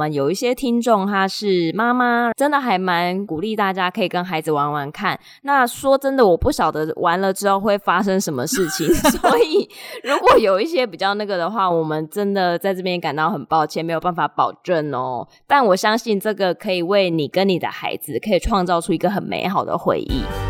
们有一些听众他是妈妈，真的还蛮鼓励大家可以跟孩子玩玩看。那说真的，我不晓得玩了之后会发生什么事情，所以如果有一些比较那个的话，我们真的在这边感到很抱歉，没有办法保证哦。但我相信这个可以为你跟你的孩子可以创造出一个很美好的回忆。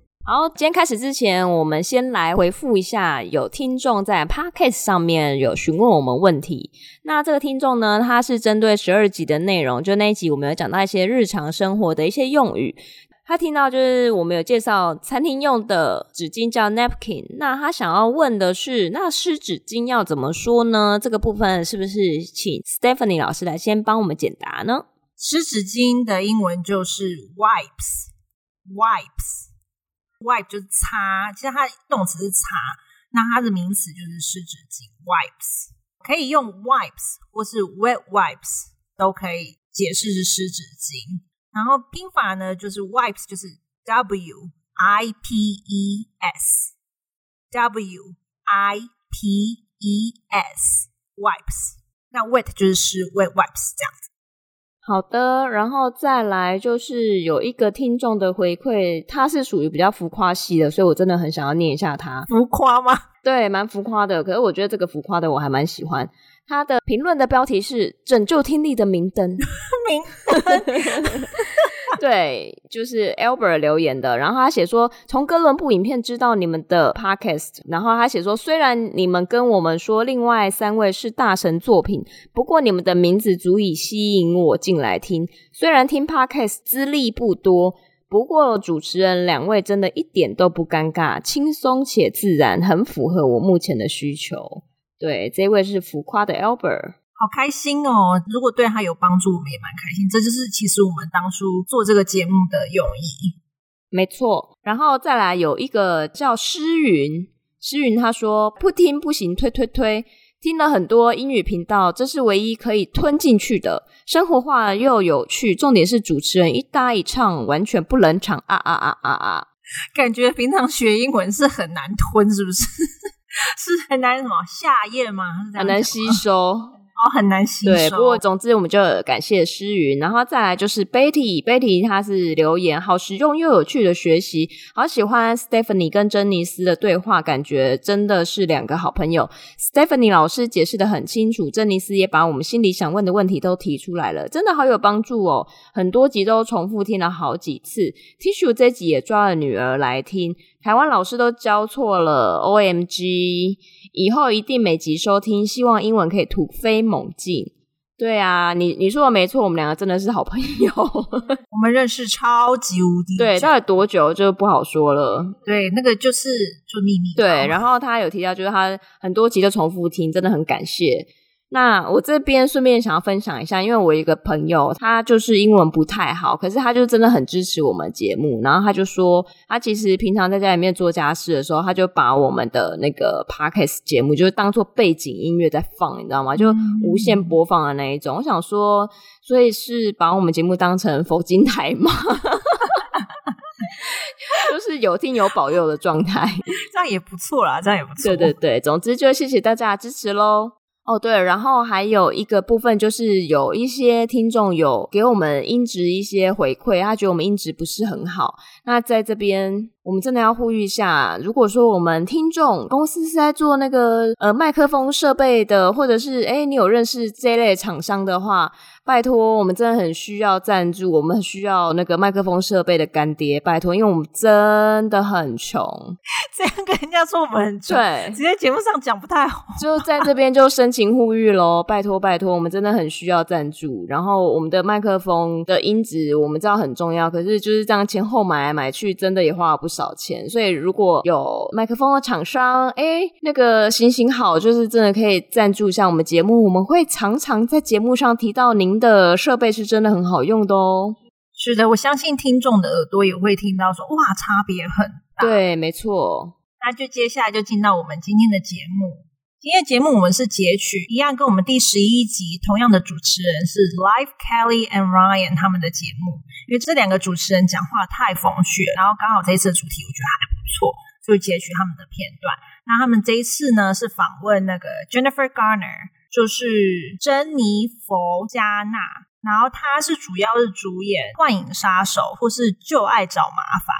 好，今天开始之前，我们先来回复一下有听众在 Podcast 上面有询问我们问题。那这个听众呢，他是针对十二集的内容，就那一集我们有讲到一些日常生活的一些用语。他听到就是我们有介绍餐厅用的纸巾叫 napkin，那他想要问的是，那湿纸巾要怎么说呢？这个部分是不是请 Stephanie 老师来先帮我们解答呢？湿纸巾的英文就是 wipes，wipes。Wipe 就是擦，其实它动词是擦，那它的名词就是湿纸巾 wipes，可以用 wipes 或是 wet wipes 都可以解释是湿纸巾。然后拼法呢，就是 wipes 就是 W I P E S，W I P E S wipes，那 wet 就是湿 wet wipes 这样子。好的，然后再来就是有一个听众的回馈，他是属于比较浮夸系的，所以我真的很想要念一下他。浮夸吗？对，蛮浮夸的。可是我觉得这个浮夸的我还蛮喜欢。他的评论的标题是“拯救听力的明灯”，明灯。对，就是 Albert 留言的。然后他写说，从哥伦布影片知道你们的 Podcast。然后他写说，虽然你们跟我们说另外三位是大神作品，不过你们的名字足以吸引我进来听。虽然听 Podcast 资历不多，不过主持人两位真的一点都不尴尬，轻松且自然，很符合我目前的需求。对，这位是浮夸的 Albert。好开心哦！如果对他有帮助，我们也蛮开心。这就是其实我们当初做这个节目的用意。没错，然后再来有一个叫诗云，诗云他说不听不行，推推推，听了很多英语频道，这是唯一可以吞进去的，生活化又有趣。重点是主持人一搭一唱，完全不冷场啊啊啊啊啊！感觉平常学英文是很难吞，是不是？是很难什么下咽吗？很难吸收。哦，很难吸收。对，不过总之我们就感谢诗云，然后再来就是 Betty，Betty 她是留言，好实用又有趣的学习，好喜欢 Stephanie 跟珍妮斯的对话，感觉真的是两个好朋友。Stephanie 老师解释的很清楚，珍妮斯也把我们心里想问的问题都提出来了，真的好有帮助哦。很多集都重复听了好几次，Tissue 这集也抓了女儿来听，台湾老师都教错了，OMG。以后一定每集收听，希望英文可以突飞猛进。对啊，你你说的没错，我们两个真的是好朋友，我们认识超级无敌。对，到底多久就不好说了。对，那个就是就秘密。对，然后他有提到，就是他很多集都重复听，真的很感谢。那我这边顺便想要分享一下，因为我一个朋友，他就是英文不太好，可是他就真的很支持我们节目。然后他就说，他其实平常在家里面做家事的时候，他就把我们的那个 podcast 节目，就是当做背景音乐在放，你知道吗？就无限播放的那一种。嗯、我想说，所以是把我们节目当成佛经台吗？就是有听有保佑的状态，这样也不错啦，这样也不错。对对对，总之就谢谢大家的支持喽。哦，对，然后还有一个部分就是有一些听众有给我们音质一些回馈，他觉得我们音质不是很好。那在这边，我们真的要呼吁一下，如果说我们听众公司是在做那个呃麦克风设备的，或者是哎你有认识这类厂商的话。拜托，我们真的很需要赞助，我们很需要那个麦克风设备的干爹，拜托，因为我们真的很穷。这样跟人家说我们很穷，对，直接节目上讲不太好。就在这边就深情呼吁喽，拜托拜托，我们真的很需要赞助。然后我们的麦克风的音质我们知道很重要，可是就是这样前后买来买去，真的也花不少钱。所以如果有麦克风的厂商，哎，那个行行好，就是真的可以赞助一下我们节目，我们会常常在节目上提到您的设备是真的很好用的哦。是的，我相信听众的耳朵也会听到说，哇，差别很大。对，没错。那就接下来就进到我们今天的节目。今天节目我们是截取一样，跟我们第十一集同样的主持人是 Live Kelly and Ryan 他们的节目，因为这两个主持人讲话太风趣，然后刚好这一次的主题我觉得还不错，就截取他们的片段。那他们这一次呢是访问那个 Jennifer Garner，就是珍妮佛加纳，然后她是主要是主演《幻影杀手》或是《就爱找麻烦》，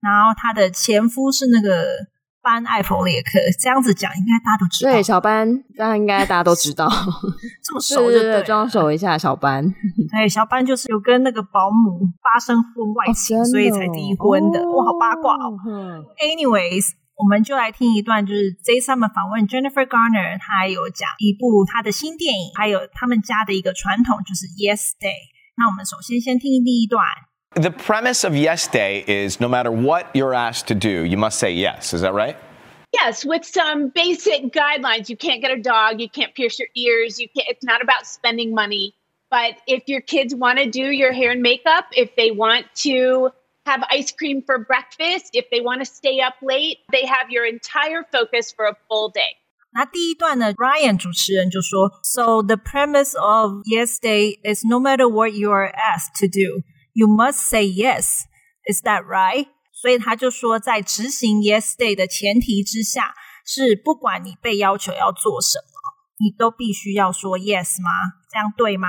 然后她的前夫是那个。班艾佛列克这样子讲，应该大家都知道。对，小班，这样应该大家都知道。这么熟就对，装熟一下小班。对，小班就是有跟那个保姆发生婚外情，哦、所以才离婚的。哇、哦，好八卦哦。嗯、Anyways，我们就来听一段，就是这一次他们访问 Jennifer Garner，他有讲一部他的新电影，还有他们家的一个传统，就是 Yes Day。那我们首先先听第一段。The premise of Yes Day is no matter what you're asked to do, you must say yes. Is that right? Yes, with some basic guidelines. You can't get a dog, you can't pierce your ears, you can't it's not about spending money. But if your kids want to do your hair and makeup, if they want to have ice cream for breakfast, if they want to stay up late, they have your entire focus for a full day. 那第一段呢，Ryan 主持人就说，So the premise of Yes Day is no matter what you are asked to do. You must say yes. Is that right? 所以他就说，在执行 Yes Day 的前提之下，是不管你被要求要做什么，你都必须要说 Yes 吗？这样对吗？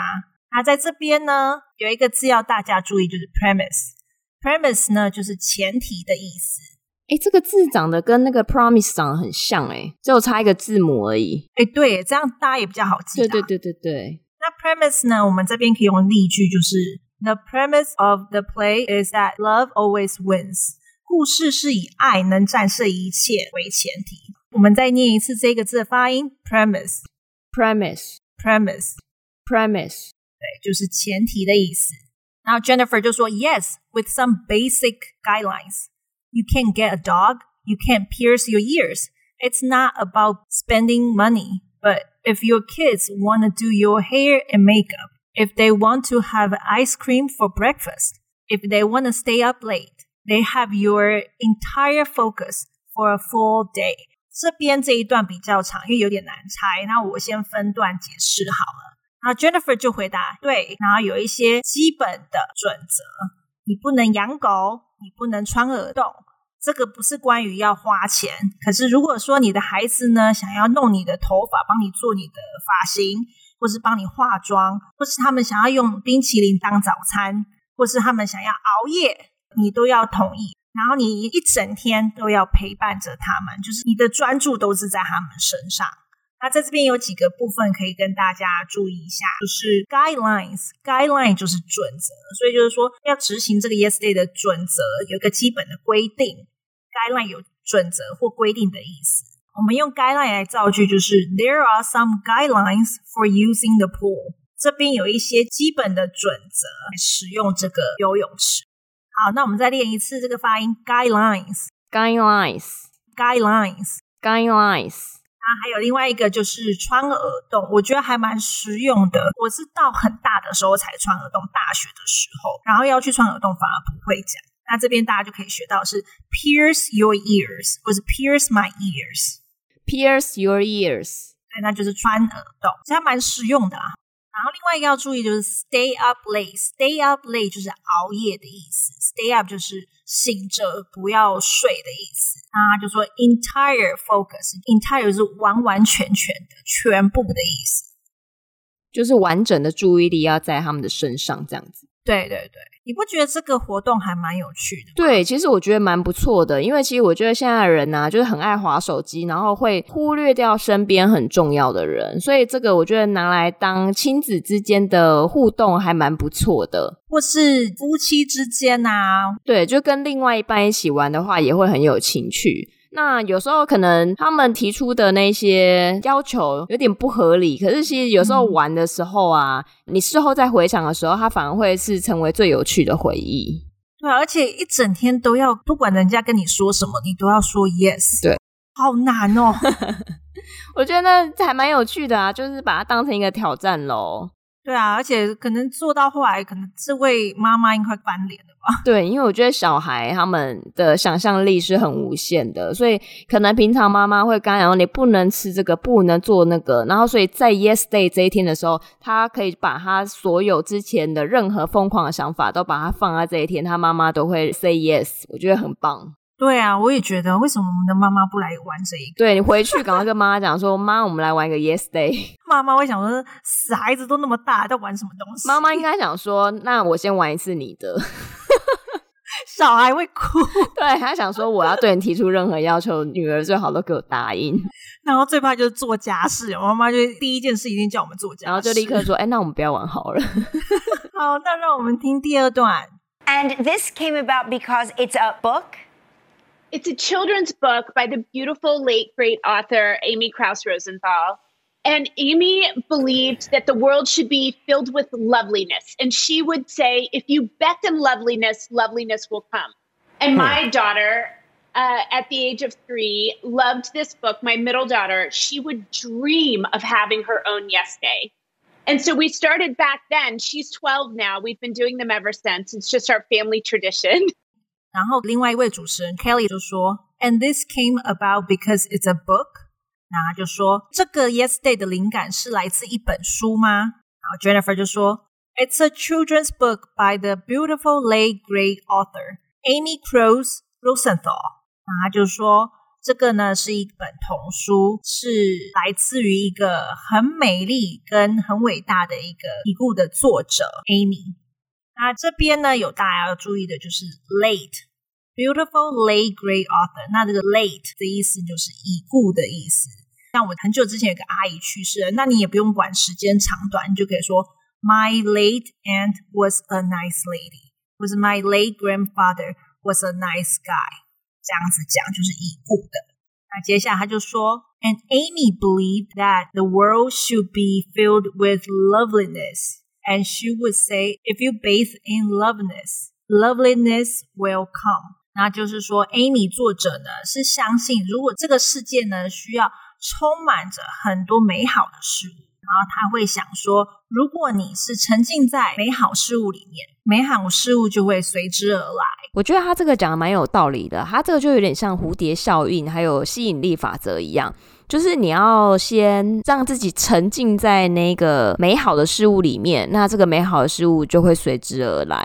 那在这边呢，有一个字要大家注意，就是 premise。premise 呢，就是前提的意思。哎，这个字长得跟那个 promise 长得很像，哎，只有差一个字母而已。哎，对，这样大家也比较好记。对对对对对。那 premise 呢，我们这边可以用例句，就是。The premise of the play is that love always wins。故事是以爱能战胜一切为前提。我们再念一次这个字的发音：premise，premise，premise，premise。对，就是前提的意思。然后 Jennifer 就说：“Yes，with some basic guidelines. You can't get a dog. You can't pierce your ears. It's not about spending money, but if your kids want to do your hair and makeup.” If they want to have ice cream for breakfast, if they want to stay up late, they have your entire focus for a full day. 这边这一段比较长，因为有点难猜。那我先分段解释好了。然后 Jennifer 就回答对，然后有一些基本的准则，你不能养狗，你不能穿耳洞。这个不是关于要花钱，可是如果说你的孩子呢，想要弄你的头发，帮你做你的发型。或是帮你化妆，或是他们想要用冰淇淋当早餐，或是他们想要熬夜，你都要同意。然后你一整天都要陪伴着他们，就是你的专注都是在他们身上。那在这边有几个部分可以跟大家注意一下，就是 guidelines，guideline 就是准则，所以就是说要执行这个 yesterday 的准则，有一个基本的规定。guideline 有准则或规定的意思。我们用 guideline 来造句，就是 There are some guidelines for using the pool。这边有一些基本的准则使用这个游泳池。好，那我们再练一次这个发音：guidelines，guidelines，guidelines，guidelines。啊，还有另外一个就是穿耳洞，我觉得还蛮实用的。我是到很大的时候才穿耳洞，大学的时候，然后要去穿耳洞反而不会讲。那这边大家就可以学到是 pierce your ears，或是 pierce my ears。Pierce your ears，对，那就是穿耳洞，这还蛮实用的啦。然后另外一个要注意就是 stay up late，stay up late 就是熬夜的意思，stay up 就是醒着不要睡的意思。那就说 entire focus，entire 是完完全全的、全部的意思，就是完整的注意力要在他们的身上，这样子。对对对。你不觉得这个活动还蛮有趣的吗？对，其实我觉得蛮不错的，因为其实我觉得现在的人呢、啊，就是很爱滑手机，然后会忽略掉身边很重要的人，所以这个我觉得拿来当亲子之间的互动还蛮不错的，或是夫妻之间啊，对，就跟另外一半一起玩的话，也会很有情趣。那有时候可能他们提出的那些要求有点不合理，可是其实有时候玩的时候啊，嗯、你事后再回想的时候，它反而会是成为最有趣的回忆。对，而且一整天都要，不管人家跟你说什么，你都要说 yes。对，好难哦。我觉得这还蛮有趣的啊，就是把它当成一个挑战喽。对啊，而且可能做到后来，可能这位妈妈应该翻脸了吧？对，因为我觉得小孩他们的想象力是很无限的，所以可能平常妈妈会跟他讲说你不能吃这个，不能做那个，然后所以在 Yes Day 这一天的时候，他可以把他所有之前的任何疯狂的想法都把它放在这一天，他妈妈都会 say yes，我觉得很棒。对啊，我也觉得，为什么我们的妈妈不来玩这一个？对，你回去赶快跟妈妈讲说，妈，我们来玩一个 Yes Day。妈妈会想说，死孩子都那么大，在玩什么东西？妈妈应该想说，那我先玩一次你的。小孩会哭，对，他想说，我要对你提出任何要求，女儿最好都给我答应。然后最怕就是做家事，我妈妈就第一件事一定叫我们做家事，然后就立刻说，哎，那我们不要玩好了。好，那让我们听第二段。And this came about because it's a book. It's a children's book by the beautiful late great author Amy Krauss Rosenthal. And Amy believed that the world should be filled with loveliness. And she would say, if you beckon loveliness, loveliness will come. And my daughter, uh, at the age of three, loved this book. My middle daughter, she would dream of having her own Yes Day. And so we started back then. She's 12 now. We've been doing them ever since. It's just our family tradition. 然后另外一位主持人 Kelly 就说，And this came about because it's a book。 然后他就说，这个 yesterday 的灵感是来自一本书吗？然后 Jennifer 就说，It's a children's book by the beautiful late great author Amy Krouse Rosenthal。然后他就说，这个呢是一本童书，是来自于一个很美丽跟很伟大的一个已故的作者 Amy。那这边呢，有大家要注意的就是 late beautiful late great author。那这个 late 的意思就是已故的意思。像我很久之前有个阿姨去世了，那你也不用管时间长短，你就可以说 My late aunt was a nice lady，或是 My late grandfather was a nice guy。这样子讲就是已故的。那接下来他就说，And Amy believed that the world should be filled with loveliness。And she would say, "If you bathe in loveliness, loveliness will come." 那就是说，Amy 作者呢是相信，如果这个世界呢需要 充满着很多美好的事物，然后他会想说，如果你是沉浸在美好事物里面，美好事物就会随之而来。我觉得他这个讲的蛮有道理的，他这个就有点像蝴蝶效应，还有吸引力法则一样。就是你要先让自己沉浸在那个美好的事物里面，那这个美好的事物就会随之而来。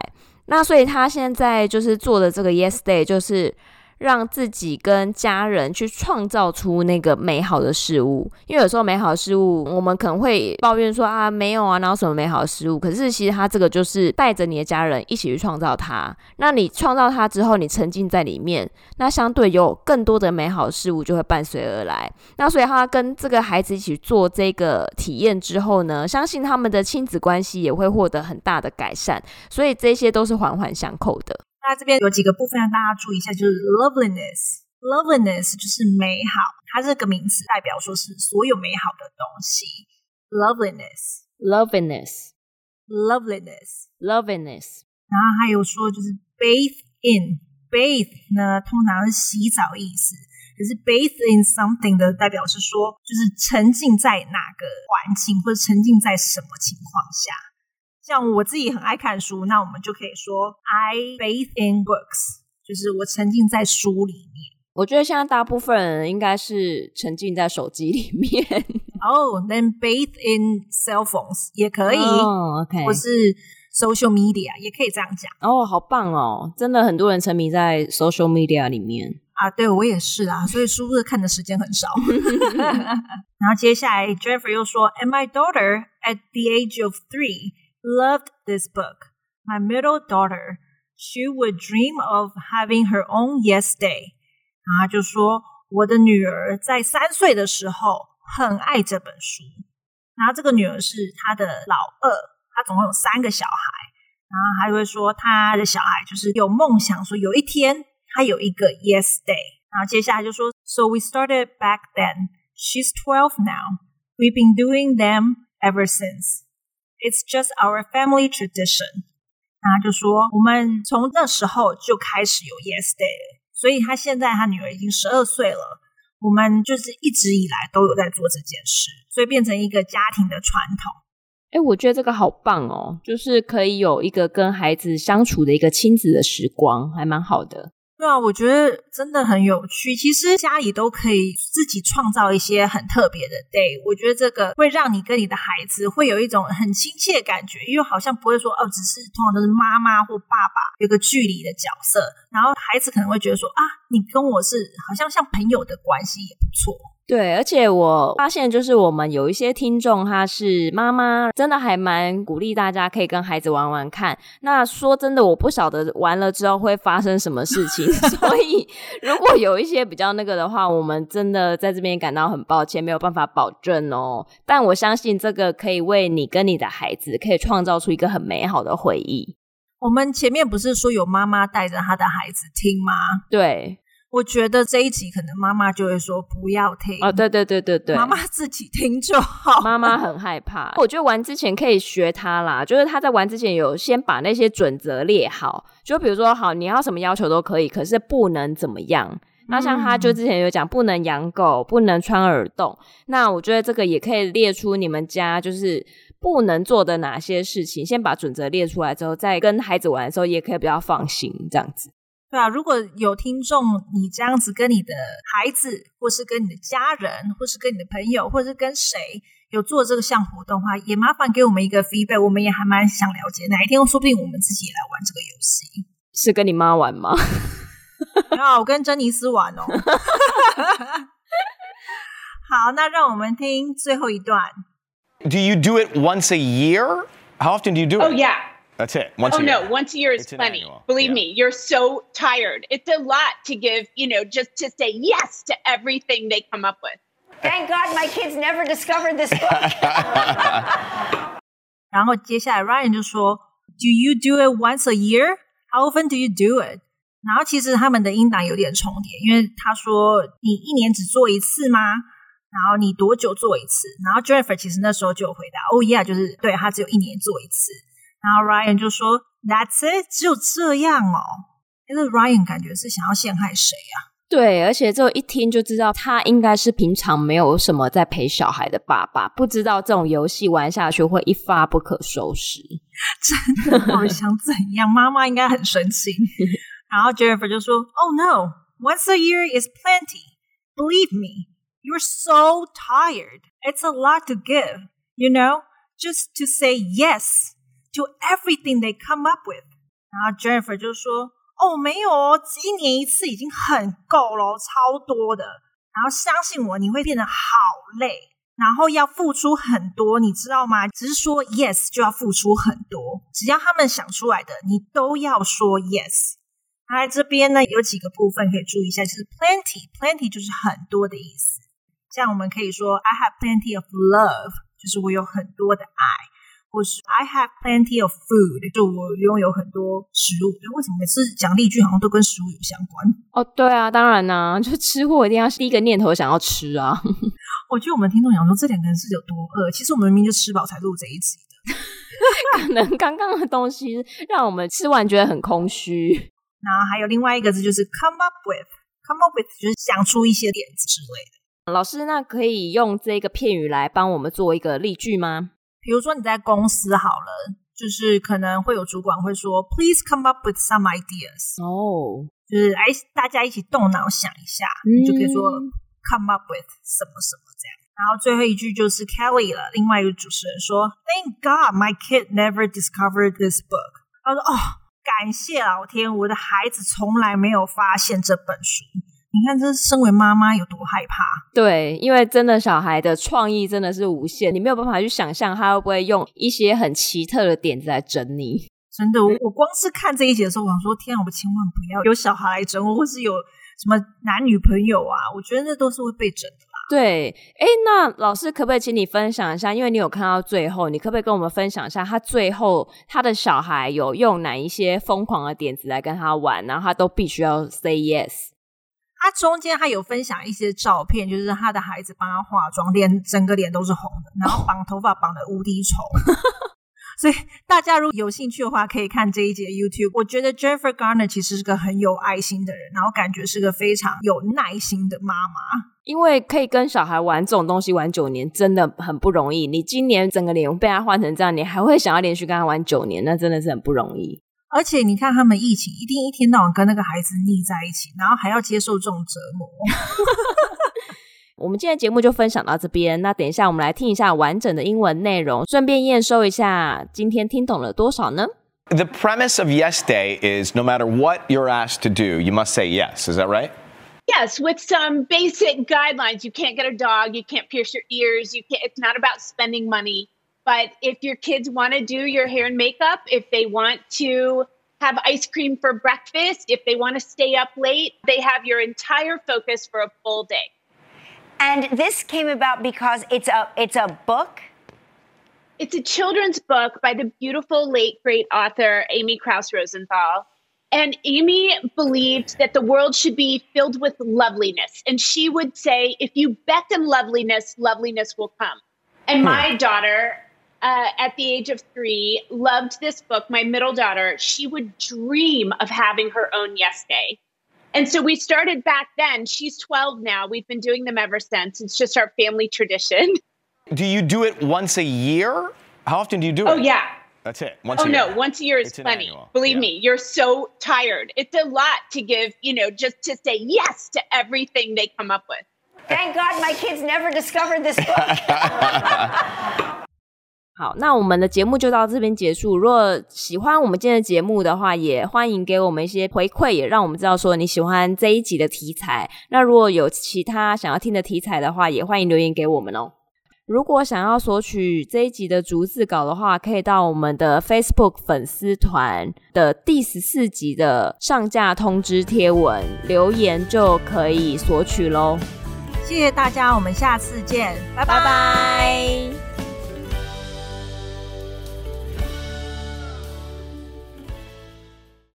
那所以他现在就是做的这个 Yes Day，就是。让自己跟家人去创造出那个美好的事物，因为有时候美好的事物，我们可能会抱怨说啊，没有啊，哪有什么美好的事物？可是其实他这个就是带着你的家人一起去创造它。那你创造它之后，你沉浸在里面，那相对有更多的美好事物就会伴随而来。那所以他跟这个孩子一起做这个体验之后呢，相信他们的亲子关系也会获得很大的改善。所以这些都是环环相扣的。那这边有几个部分让大家注意一下，就是 loveliness，loveliness 就是美好，它这个名词代表说是所有美好的东西。loveliness，loveliness，loveliness，loveliness。然后还有说就是 bathe in，bathe 呢通常是洗澡意思，可是 bathe in something 的代表是说就是沉浸在哪个环境或者沉浸在什么情况下。像我自己很爱看书，那我们就可以说 I bathe in books，就是我沉浸在书里面。我觉得现在大部分人应该是沉浸在手机里面。哦、oh,，then bathe in cell phones 也可以。哦、oh,，OK，或是 social media 也可以这样讲。哦、oh,，好棒哦！真的很多人沉迷在 social media 里面啊。对，我也是啊，所以书是看的时间很少。然后接下来 Jeffrey 又说，And my daughter at the age of three。Loved this book. My middle daughter, she would dream of having her own Yes Day. 然后他就说，我的女儿在三岁的时候很爱这本书。然后这个女儿是她的老二，她总共有三个小孩。然后他就会说，他的小孩就是有梦想，说有一天他有一个 Yes Day。然后接下来就说，So we started back then. She's twelve now. We've been doing them ever since. It's just our family tradition。那他就说我们从那时候就开始有 Yes Day，所以他现在他女儿已经十二岁了，我们就是一直以来都有在做这件事，所以变成一个家庭的传统。哎，我觉得这个好棒哦，就是可以有一个跟孩子相处的一个亲子的时光，还蛮好的。对啊，我觉得真的很有趣。其实家里都可以自己创造一些很特别的 day。我觉得这个会让你跟你的孩子会有一种很亲切的感觉，因为好像不会说哦，只是通常都是妈妈或爸爸有个距离的角色，然后孩子可能会觉得说啊，你跟我是好像像朋友的关系也不错。对，而且我发现，就是我们有一些听众，他是妈妈，真的还蛮鼓励大家可以跟孩子玩玩看。那说真的，我不晓得玩了之后会发生什么事情，所以如果有一些比较那个的话，我们真的在这边感到很抱歉，没有办法保证哦。但我相信这个可以为你跟你的孩子，可以创造出一个很美好的回忆。我们前面不是说有妈妈带着她的孩子听吗？对。我觉得这一集可能妈妈就会说不要听哦，对对对对对，妈妈自己听就好。妈妈很害怕，我觉得玩之前可以学他啦，就是他在玩之前有先把那些准则列好，就比如说好，你要什么要求都可以，可是不能怎么样。那像他就之前有讲不能养狗，不能穿耳洞，那我觉得这个也可以列出你们家就是不能做的哪些事情，先把准则列出来之后，再跟孩子玩的时候也可以比较放心这样子。对啊，如果有听众，你这样子跟你的孩子，或是跟你的家人，或是跟你的朋友，或是跟谁有做这个项活动的话，也麻烦给我们一个 feedback，我们也还蛮想了解。哪一天说不定我们自己也来玩这个游戏。是跟你妈玩吗？啊，我跟珍妮斯玩哦。好，那让我们听最后一段。Do you do it once a year? How often do you do it? Oh yeah. That's it. Once oh a year. no, once a year is It's plenty. annual. Believe Yeah. me, you're so tired. It's a lot to give, you know, just to say yes to everything they come up with. Thank God my kids never discovered this book. 然后接下来 Ryan 就说：“Do you do it once a year? How often do you do it?” 然后其实他们的音档有点重叠，因为他说：“你一年只做一次吗？”然后你多久做一次？然后 Jennifer 其实那时候就有回答：“Oh yeah，就是对他只有一年做一次。” 然后 Ryan 就说：“That's it，只有这样哦。”因为 Ryan 感觉是想要陷害谁啊？对，而且这一听就知道他应该是平常没有什么在陪小孩的爸爸，不知道这种游戏玩下去会一发不可收拾。真的，我想怎样？妈妈应该很生气。然后 Jennifer 就说：“Oh no, once a year is plenty. Believe me, you're so tired. It's a lot to give, you know, just to say yes。” To everything they come up with，然后 Jennifer 就说：“哦，没有哦，一年一次已经很够了，超多的。然后相信我，你会变得好累，然后要付出很多，你知道吗？只是说 yes 就要付出很多，只要他们想出来的，你都要说 yes。在这边呢，有几个部分可以注意一下，就是 plenty，plenty 就是很多的意思。像我们可以说 I have plenty of love，就是我有很多的爱。或是 I have plenty of food，就我拥有很多食物。为什么每次讲例句好像都跟食物有相关？哦，对啊，当然啦、啊，就吃货一定要第一个念头想要吃啊。我觉得我们听众想说这两个人是有多饿，其实我们明明就吃饱才录这一集的。可能刚刚的东西让我们吃完觉得很空虚。然后还有另外一个字就是 come up with，come up with 就是想出一些点子之类的。老师，那可以用这个片语来帮我们做一个例句吗？比如说你在公司好了，就是可能会有主管会说，Please come up with some ideas。哦，就是哎，大家一起动脑想一下，你就可以说 come up with 什么什么这样。然后最后一句就是 Kelly 了，另外一个主持人说，Thank God my kid never discovered this book。他说哦，感谢老天，我的孩子从来没有发现这本书。你看，这身为妈妈有多害怕？对，因为真的小孩的创意真的是无限，你没有办法去想象他会不会用一些很奇特的点子来整你。真的，我光是看这一集的时候，我想说：天啊，我千万不要有小孩来整我，或是有什么男女朋友啊，我觉得那都是会被整的啦。对，哎，那老师可不可以请你分享一下？因为你有看到最后，你可不可以跟我们分享一下，他最后他的小孩有用哪一些疯狂的点子来跟他玩，然后他都必须要 say yes。他中间他有分享一些照片，就是他的孩子帮他化妆，脸整个脸都是红的，然后绑头发绑的无敌丑，所以大家如果有兴趣的话，可以看这一节 YouTube。我觉得 Jennifer Garner 其实是个很有爱心的人，然后感觉是个非常有耐心的妈妈。因为可以跟小孩玩这种东西玩九年，真的很不容易。你今年整个脸被他换成这样，你还会想要连续跟他玩九年，那真的是很不容易。而且你看他们疫情，一定一天到晚跟那个孩子腻在一起，然后还要接受这种折磨。我们今天节目就分享到这边，那等一下我们来听一下完整的英文内容，顺便验收一下今天听懂了多少呢？The premise of Yes Day is no matter what you're asked to do, you must say yes. Is that right? Yes, with some basic guidelines. You can't get a dog, you can't pierce your ears, you can't it's not about spending money. But if your kids want to do your hair and makeup, if they want to have ice cream for breakfast, if they want to stay up late, they have your entire focus for a full day. And this came about because it's a it's a book. It's a children's book by the beautiful late great author Amy Krauss Rosenthal. And Amy believed that the world should be filled with loveliness. And she would say, if you beckon loveliness, loveliness will come. And hmm. my daughter, uh, at the age of three, loved this book. My middle daughter, she would dream of having her own Yes Day. And so we started back then. She's 12 now. We've been doing them ever since. It's just our family tradition. Do you do it once a year? How often do you do oh, it? Oh, yeah. That's it. Once oh, no. Once a year is it's plenty. Believe yeah. me, you're so tired. It's a lot to give, you know, just to say yes to everything they come up with. Thank God my kids never discovered this book. 好，那我们的节目就到这边结束。如果喜欢我们今天的节目的话，也欢迎给我们一些回馈，也让我们知道说你喜欢这一集的题材。那如果有其他想要听的题材的话，也欢迎留言给我们哦。如果想要索取这一集的逐字稿的话，可以到我们的 Facebook 粉丝团的第十四集的上架通知贴文留言，就可以索取喽。谢谢大家，我们下次见，拜拜。拜拜。